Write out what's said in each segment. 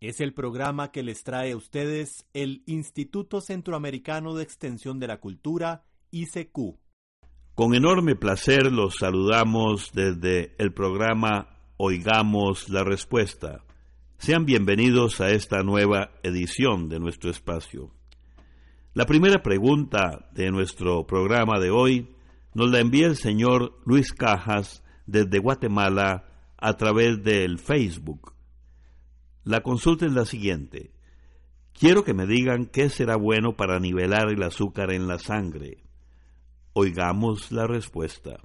Es el programa que les trae a ustedes el Instituto Centroamericano de Extensión de la Cultura, ICQ. Con enorme placer los saludamos desde el programa Oigamos la Respuesta. Sean bienvenidos a esta nueva edición de nuestro espacio. La primera pregunta de nuestro programa de hoy nos la envía el señor Luis Cajas desde Guatemala a través del Facebook. La consulta es la siguiente. Quiero que me digan qué será bueno para nivelar el azúcar en la sangre. Oigamos la respuesta.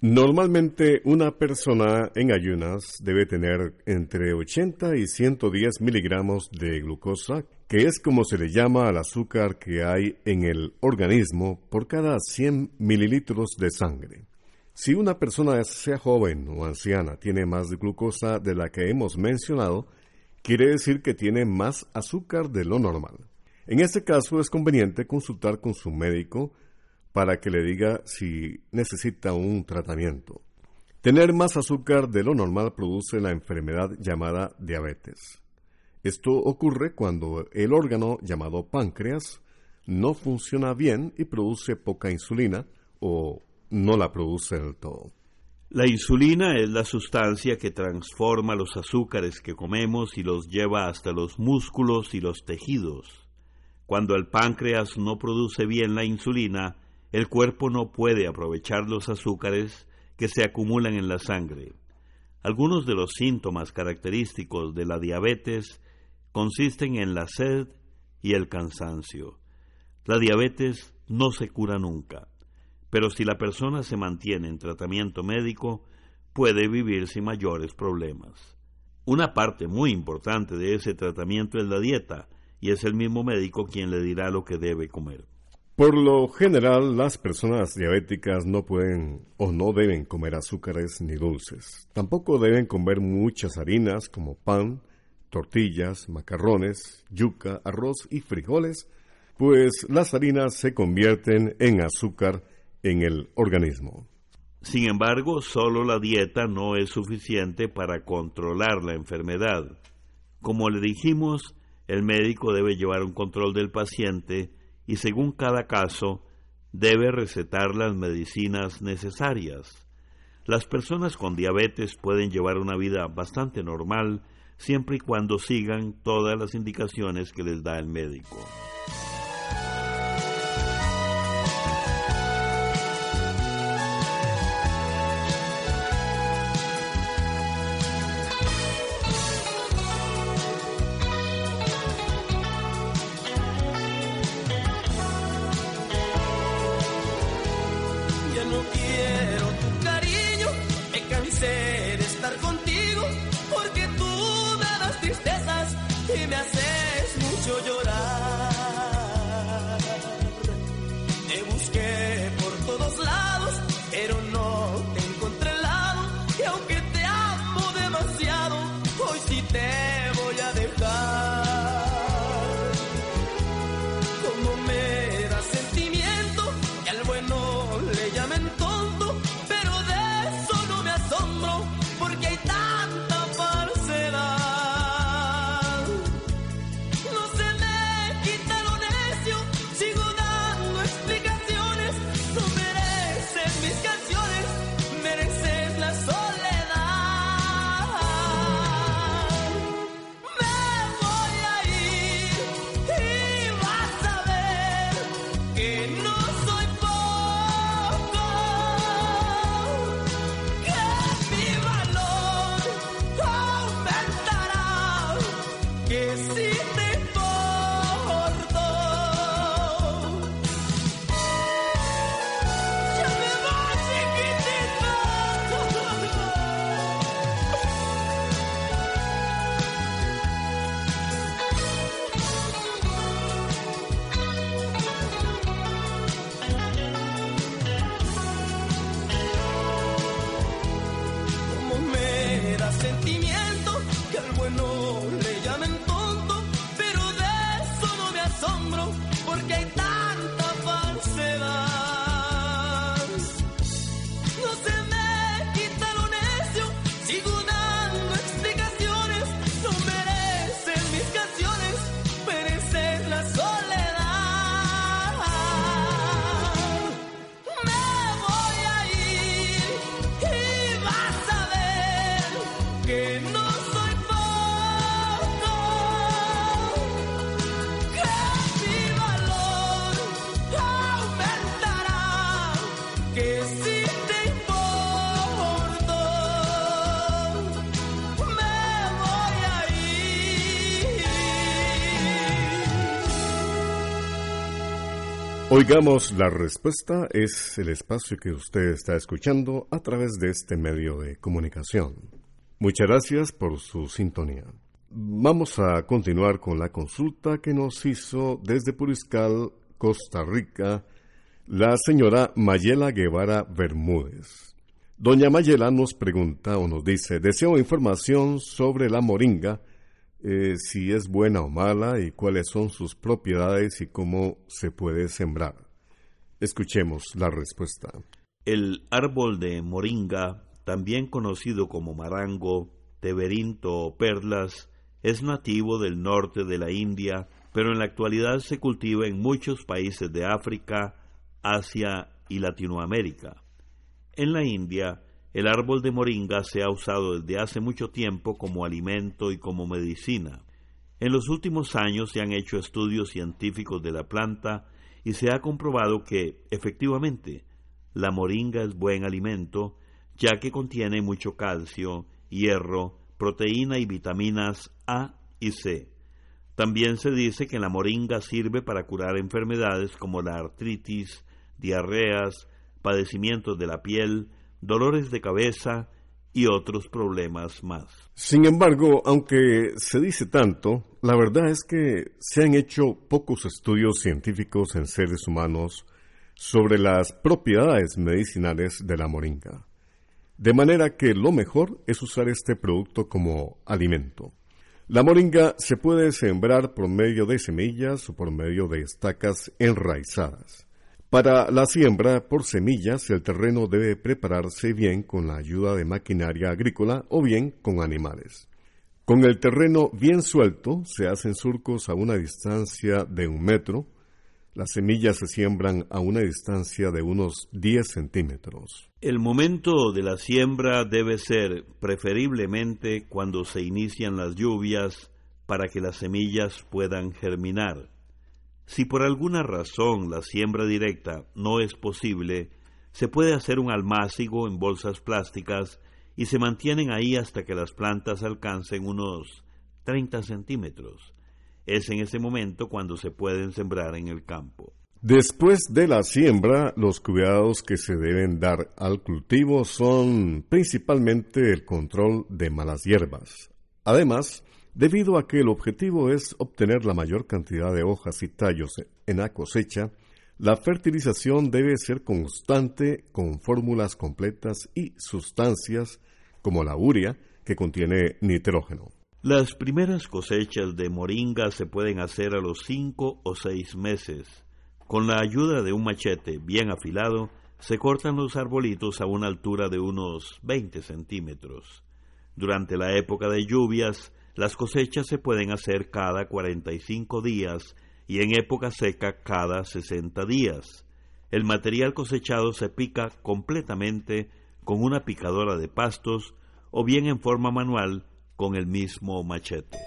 Normalmente una persona en ayunas debe tener entre 80 y 110 miligramos de glucosa, que es como se le llama al azúcar que hay en el organismo por cada 100 mililitros de sangre. Si una persona, sea joven o anciana, tiene más glucosa de la que hemos mencionado, quiere decir que tiene más azúcar de lo normal. En este caso es conveniente consultar con su médico para que le diga si necesita un tratamiento. Tener más azúcar de lo normal produce la enfermedad llamada diabetes. Esto ocurre cuando el órgano llamado páncreas no funciona bien y produce poca insulina o no la produce del todo. La insulina es la sustancia que transforma los azúcares que comemos y los lleva hasta los músculos y los tejidos. Cuando el páncreas no produce bien la insulina, el cuerpo no puede aprovechar los azúcares que se acumulan en la sangre. Algunos de los síntomas característicos de la diabetes consisten en la sed y el cansancio. La diabetes no se cura nunca pero si la persona se mantiene en tratamiento médico, puede vivir sin mayores problemas. Una parte muy importante de ese tratamiento es la dieta, y es el mismo médico quien le dirá lo que debe comer. Por lo general, las personas diabéticas no pueden o no deben comer azúcares ni dulces. Tampoco deben comer muchas harinas como pan, tortillas, macarrones, yuca, arroz y frijoles, pues las harinas se convierten en azúcar en el organismo. Sin embargo, solo la dieta no es suficiente para controlar la enfermedad. Como le dijimos, el médico debe llevar un control del paciente y según cada caso debe recetar las medicinas necesarias. Las personas con diabetes pueden llevar una vida bastante normal siempre y cuando sigan todas las indicaciones que les da el médico. Oigamos la respuesta es el espacio que usted está escuchando a través de este medio de comunicación. Muchas gracias por su sintonía. Vamos a continuar con la consulta que nos hizo desde Puriscal, Costa Rica, la señora Mayela Guevara Bermúdez. Doña Mayela nos pregunta o nos dice, deseo información sobre la moringa eh, si es buena o mala y cuáles son sus propiedades y cómo se puede sembrar. Escuchemos la respuesta. El árbol de moringa, también conocido como marango, teberinto o perlas, es nativo del norte de la India, pero en la actualidad se cultiva en muchos países de África, Asia y Latinoamérica. En la India, el árbol de moringa se ha usado desde hace mucho tiempo como alimento y como medicina. En los últimos años se han hecho estudios científicos de la planta y se ha comprobado que, efectivamente, la moringa es buen alimento, ya que contiene mucho calcio, hierro, proteína y vitaminas A y C. También se dice que la moringa sirve para curar enfermedades como la artritis, diarreas, padecimientos de la piel, dolores de cabeza y otros problemas más. Sin embargo, aunque se dice tanto, la verdad es que se han hecho pocos estudios científicos en seres humanos sobre las propiedades medicinales de la moringa. De manera que lo mejor es usar este producto como alimento. La moringa se puede sembrar por medio de semillas o por medio de estacas enraizadas. Para la siembra por semillas, el terreno debe prepararse bien con la ayuda de maquinaria agrícola o bien con animales. Con el terreno bien suelto, se hacen surcos a una distancia de un metro. Las semillas se siembran a una distancia de unos 10 centímetros. El momento de la siembra debe ser preferiblemente cuando se inician las lluvias para que las semillas puedan germinar. Si por alguna razón la siembra directa no es posible, se puede hacer un almácigo en bolsas plásticas y se mantienen ahí hasta que las plantas alcancen unos 30 centímetros. Es en ese momento cuando se pueden sembrar en el campo. Después de la siembra, los cuidados que se deben dar al cultivo son principalmente el control de malas hierbas. Además, Debido a que el objetivo es obtener la mayor cantidad de hojas y tallos en la cosecha, la fertilización debe ser constante con fórmulas completas y sustancias como la urea, que contiene nitrógeno. Las primeras cosechas de moringa se pueden hacer a los cinco o seis meses. Con la ayuda de un machete bien afilado, se cortan los arbolitos a una altura de unos 20 centímetros. Durante la época de lluvias, las cosechas se pueden hacer cada 45 días y en época seca cada 60 días. El material cosechado se pica completamente con una picadora de pastos o bien en forma manual con el mismo machete.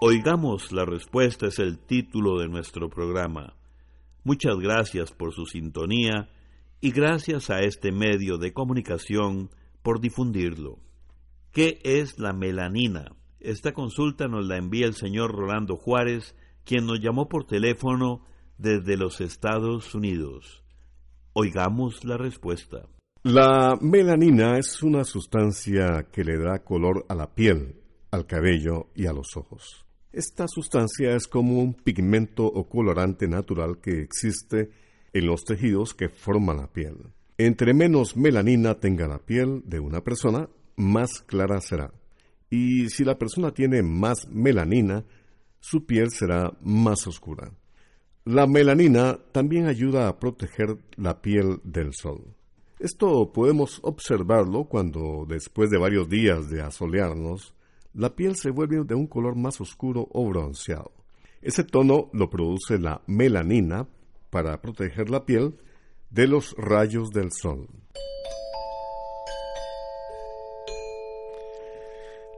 Oigamos la respuesta es el título de nuestro programa. Muchas gracias por su sintonía y gracias a este medio de comunicación por difundirlo. ¿Qué es la melanina? Esta consulta nos la envía el señor Rolando Juárez, quien nos llamó por teléfono desde los Estados Unidos. Oigamos la respuesta. La melanina es una sustancia que le da color a la piel, al cabello y a los ojos. Esta sustancia es como un pigmento o colorante natural que existe en los tejidos que forman la piel. Entre menos melanina tenga la piel de una persona, más clara será. y si la persona tiene más melanina, su piel será más oscura. La melanina también ayuda a proteger la piel del sol. Esto podemos observarlo cuando, después de varios días de asolearnos, la piel se vuelve de un color más oscuro o bronceado. Ese tono lo produce la melanina para proteger la piel de los rayos del sol.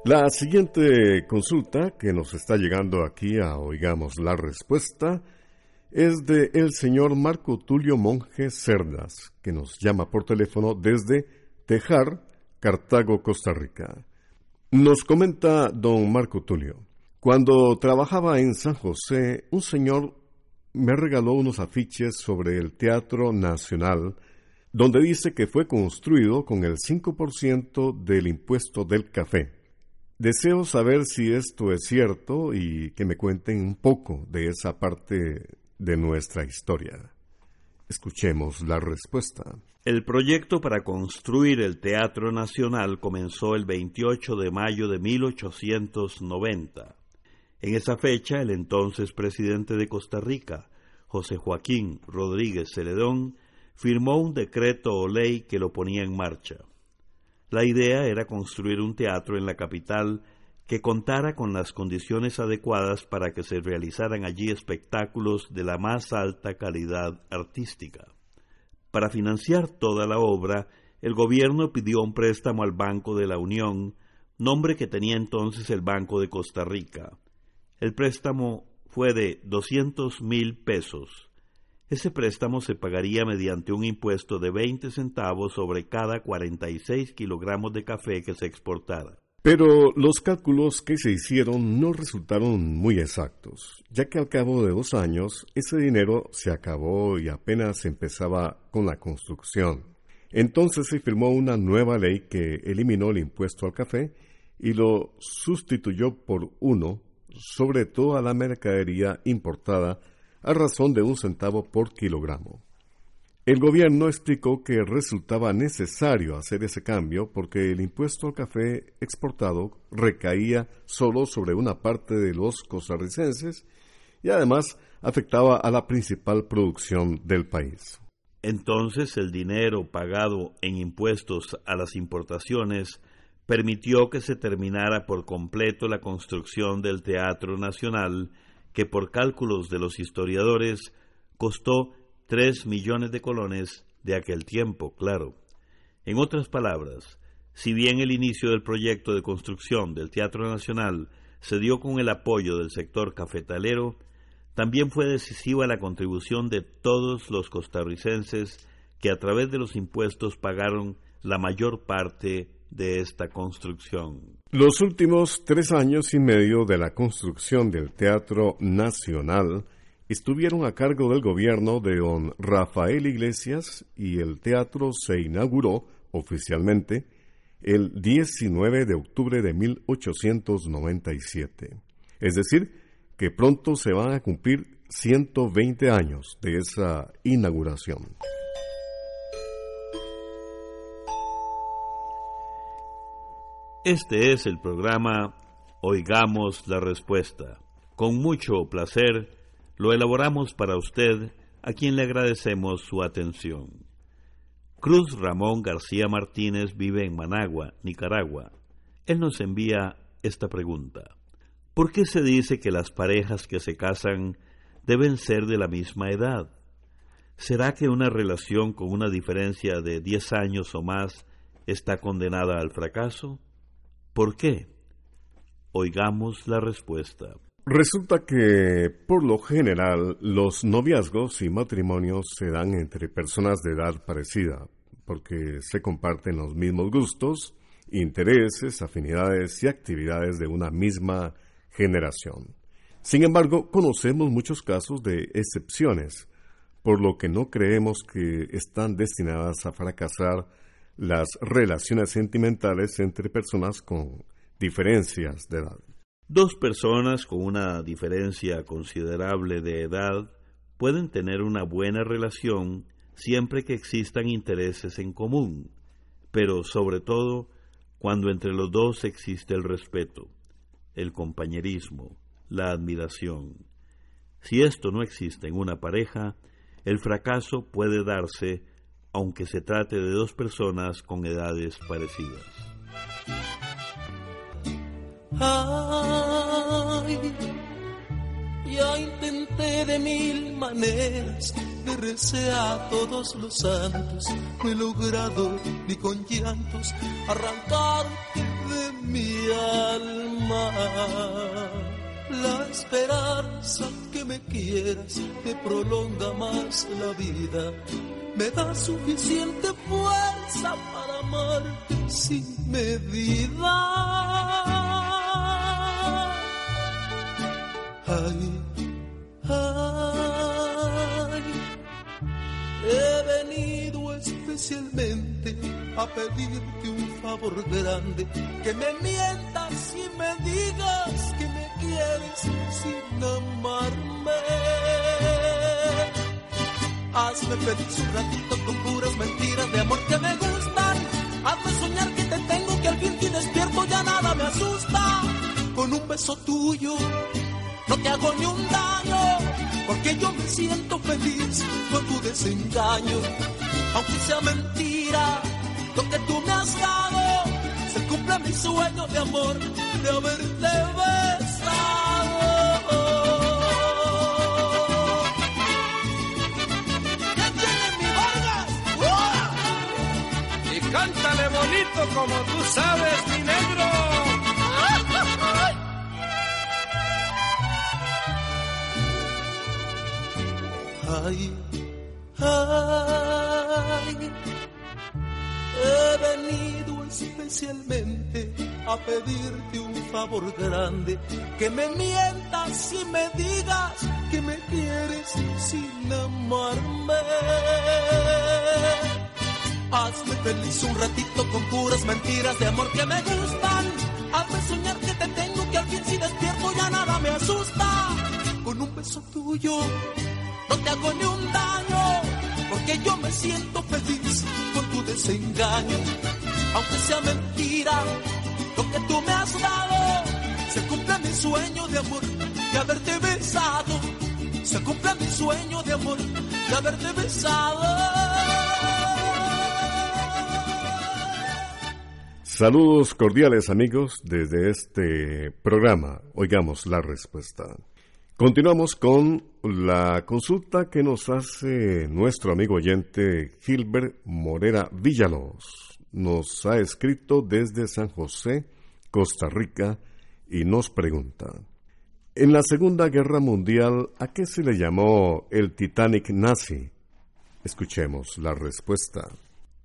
La siguiente consulta que nos está llegando aquí a Oigamos la Respuesta es de el señor Marco Tulio Monje Cerdas, que nos llama por teléfono desde Tejar, Cartago, Costa Rica. Nos comenta don Marco Tulio. Cuando trabajaba en San José, un señor me regaló unos afiches sobre el Teatro Nacional, donde dice que fue construido con el 5% del impuesto del café. Deseo saber si esto es cierto y que me cuenten un poco de esa parte de nuestra historia. Escuchemos la respuesta. El proyecto para construir el Teatro Nacional comenzó el 28 de mayo de 1890. En esa fecha, el entonces presidente de Costa Rica, José Joaquín Rodríguez Celedón, firmó un decreto o ley que lo ponía en marcha. La idea era construir un teatro en la capital que contara con las condiciones adecuadas para que se realizaran allí espectáculos de la más alta calidad artística. Para financiar toda la obra, el gobierno pidió un préstamo al Banco de la Unión, nombre que tenía entonces el Banco de Costa Rica. El préstamo fue de doscientos mil pesos. Ese préstamo se pagaría mediante un impuesto de 20 centavos sobre cada 46 kilogramos de café que se exportara. Pero los cálculos que se hicieron no resultaron muy exactos, ya que al cabo de dos años ese dinero se acabó y apenas empezaba con la construcción. Entonces se firmó una nueva ley que eliminó el impuesto al café y lo sustituyó por uno sobre toda la mercadería importada a razón de un centavo por kilogramo. El gobierno explicó que resultaba necesario hacer ese cambio porque el impuesto al café exportado recaía solo sobre una parte de los costarricenses y además afectaba a la principal producción del país. Entonces el dinero pagado en impuestos a las importaciones permitió que se terminara por completo la construcción del Teatro Nacional, que por cálculos de los historiadores costó tres millones de colones de aquel tiempo, claro. En otras palabras, si bien el inicio del proyecto de construcción del Teatro Nacional se dio con el apoyo del sector cafetalero, también fue decisiva la contribución de todos los costarricenses que a través de los impuestos pagaron la mayor parte de esta construcción. Los últimos tres años y medio de la construcción del Teatro Nacional estuvieron a cargo del gobierno de don Rafael Iglesias y el teatro se inauguró oficialmente el 19 de octubre de 1897. Es decir, que pronto se van a cumplir 120 años de esa inauguración. Este es el programa Oigamos la Respuesta. Con mucho placer lo elaboramos para usted, a quien le agradecemos su atención. Cruz Ramón García Martínez vive en Managua, Nicaragua. Él nos envía esta pregunta. ¿Por qué se dice que las parejas que se casan deben ser de la misma edad? ¿Será que una relación con una diferencia de 10 años o más está condenada al fracaso? ¿Por qué? Oigamos la respuesta. Resulta que, por lo general, los noviazgos y matrimonios se dan entre personas de edad parecida, porque se comparten los mismos gustos, intereses, afinidades y actividades de una misma generación. Sin embargo, conocemos muchos casos de excepciones, por lo que no creemos que están destinadas a fracasar las relaciones sentimentales entre personas con diferencias de edad. Dos personas con una diferencia considerable de edad pueden tener una buena relación siempre que existan intereses en común, pero sobre todo cuando entre los dos existe el respeto, el compañerismo, la admiración. Si esto no existe en una pareja, el fracaso puede darse aunque se trate de dos personas con edades parecidas. Ay, ya intenté de mil maneras de recé a todos los santos, no he logrado ni con llantos arrancarte de mi alma. La esperanza que me quieras me prolonga más la vida, me da suficiente fuerza para amarte sin medida. Ay, ay, he venido especialmente a pedirte un favor grande, que me mientas y me digas que me quieres sin amarme. Hazme feliz un ratito con puras mentiras de amor que me gustan. Hazme soñar que te tengo, que al fin te despierto ya nada me asusta. Con un beso tuyo no te hago ni un daño, porque yo me siento feliz con tu desengaño. Aunque sea mentira lo que tú me has dado, se cumple mi sueño de amor de haberte besado. Como tú sabes, mi negro. Ay, ay, he venido especialmente a pedirte un favor grande, que me mientas y me digas que me quieres sin amarme. Hazme feliz un ratito con puras mentiras de amor que me gustan. Hazme soñar que te tengo, que al fin si despierto ya nada me asusta. Con un beso tuyo no te hago ni un daño, porque yo me siento feliz con tu desengaño. Aunque sea mentira lo que tú me has dado, se cumple mi sueño de amor de haberte besado. Se cumple mi sueño de amor de haberte besado. Saludos cordiales amigos desde este programa. Oigamos la respuesta. Continuamos con la consulta que nos hace nuestro amigo oyente Gilbert Morera Villalobos. Nos ha escrito desde San José, Costa Rica, y nos pregunta, en la Segunda Guerra Mundial, ¿a qué se le llamó el Titanic nazi? Escuchemos la respuesta.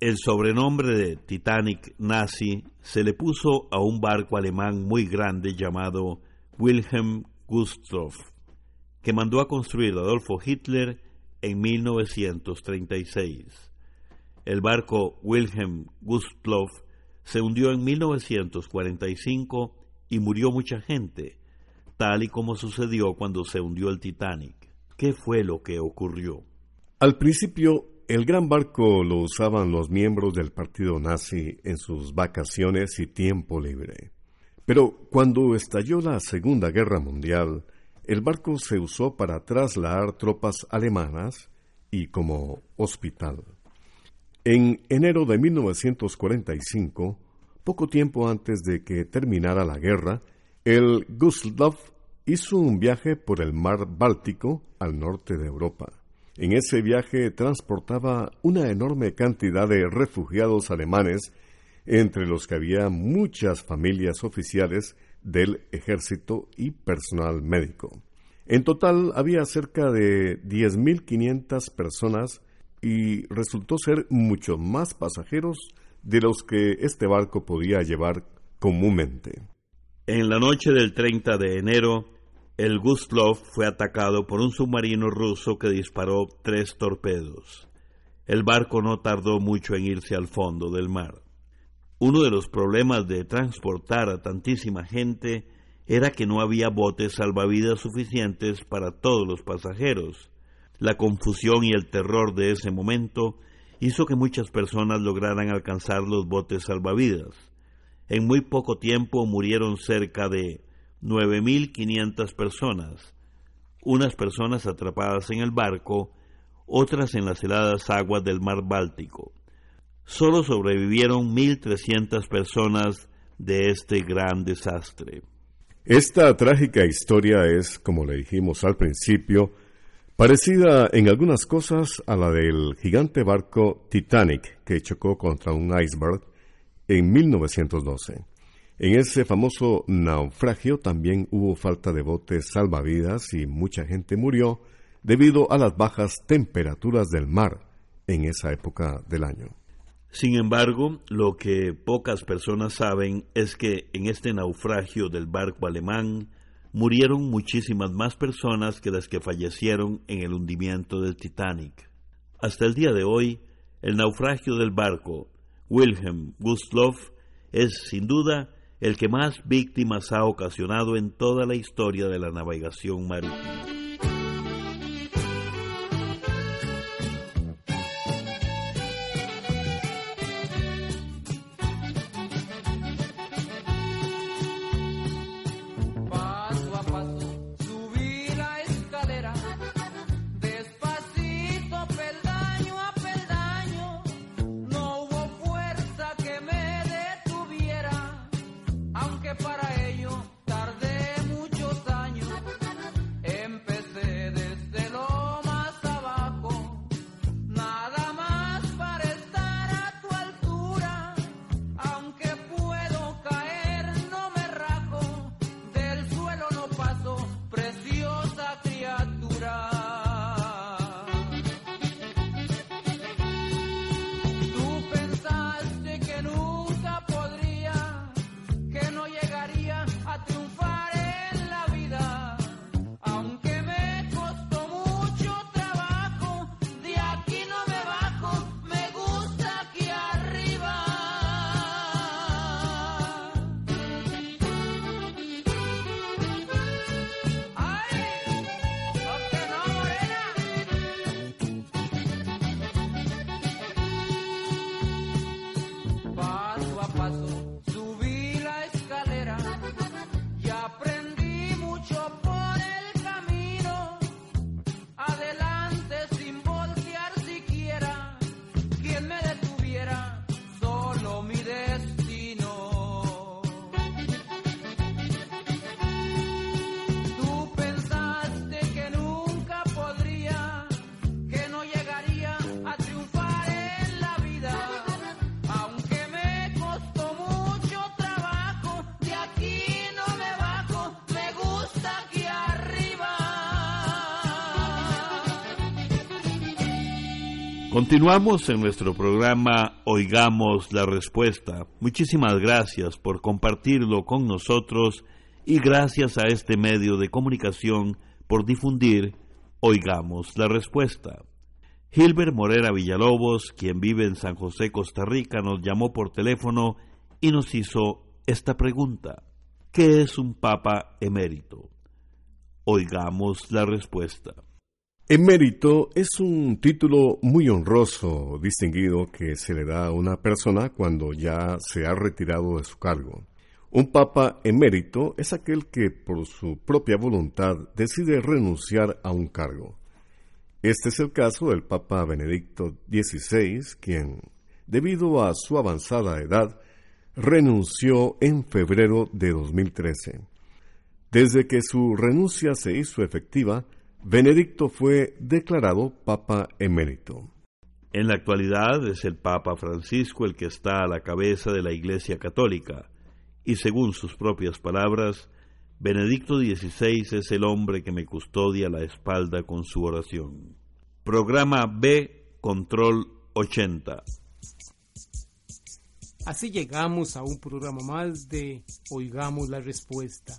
El sobrenombre de Titanic nazi se le puso a un barco alemán muy grande llamado Wilhelm Gustav, que mandó a construir Adolfo Hitler en 1936. El barco Wilhelm Gustloff se hundió en 1945 y murió mucha gente, tal y como sucedió cuando se hundió el Titanic. ¿Qué fue lo que ocurrió? Al principio, el gran barco lo usaban los miembros del partido nazi en sus vacaciones y tiempo libre. Pero cuando estalló la Segunda Guerra Mundial, el barco se usó para trasladar tropas alemanas y como hospital. En enero de 1945, poco tiempo antes de que terminara la guerra, el Gustav hizo un viaje por el mar Báltico al norte de Europa. En ese viaje transportaba una enorme cantidad de refugiados alemanes, entre los que había muchas familias oficiales del ejército y personal médico. En total había cerca de 10.500 personas y resultó ser mucho más pasajeros de los que este barco podía llevar comúnmente. En la noche del 30 de enero, el Gustloff fue atacado por un submarino ruso que disparó tres torpedos. El barco no tardó mucho en irse al fondo del mar. Uno de los problemas de transportar a tantísima gente era que no había botes salvavidas suficientes para todos los pasajeros. La confusión y el terror de ese momento hizo que muchas personas lograran alcanzar los botes salvavidas. En muy poco tiempo murieron cerca de 9.500 personas, unas personas atrapadas en el barco, otras en las heladas aguas del mar Báltico. Solo sobrevivieron 1.300 personas de este gran desastre. Esta trágica historia es, como le dijimos al principio, parecida en algunas cosas a la del gigante barco Titanic que chocó contra un iceberg en 1912. En ese famoso naufragio también hubo falta de botes salvavidas y mucha gente murió debido a las bajas temperaturas del mar en esa época del año. Sin embargo, lo que pocas personas saben es que en este naufragio del barco alemán murieron muchísimas más personas que las que fallecieron en el hundimiento del Titanic. Hasta el día de hoy, el naufragio del barco Wilhelm Gustloff es sin duda el que más víctimas ha ocasionado en toda la historia de la navegación marítima. aprende. Continuamos en nuestro programa Oigamos la Respuesta. Muchísimas gracias por compartirlo con nosotros y gracias a este medio de comunicación por difundir Oigamos la Respuesta. Gilbert Morera Villalobos, quien vive en San José, Costa Rica, nos llamó por teléfono y nos hizo esta pregunta. ¿Qué es un Papa emérito? Oigamos la respuesta. Emérito es un título muy honroso, distinguido que se le da a una persona cuando ya se ha retirado de su cargo. Un papa emérito es aquel que por su propia voluntad decide renunciar a un cargo. Este es el caso del Papa Benedicto XVI, quien, debido a su avanzada edad, renunció en febrero de 2013. Desde que su renuncia se hizo efectiva, Benedicto fue declarado Papa emérito. En la actualidad es el Papa Francisco el que está a la cabeza de la Iglesia Católica, y según sus propias palabras, Benedicto XVI es el hombre que me custodia la espalda con su oración. Programa B, Control 80. Así llegamos a un programa más de Oigamos la Respuesta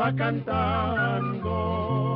va cantando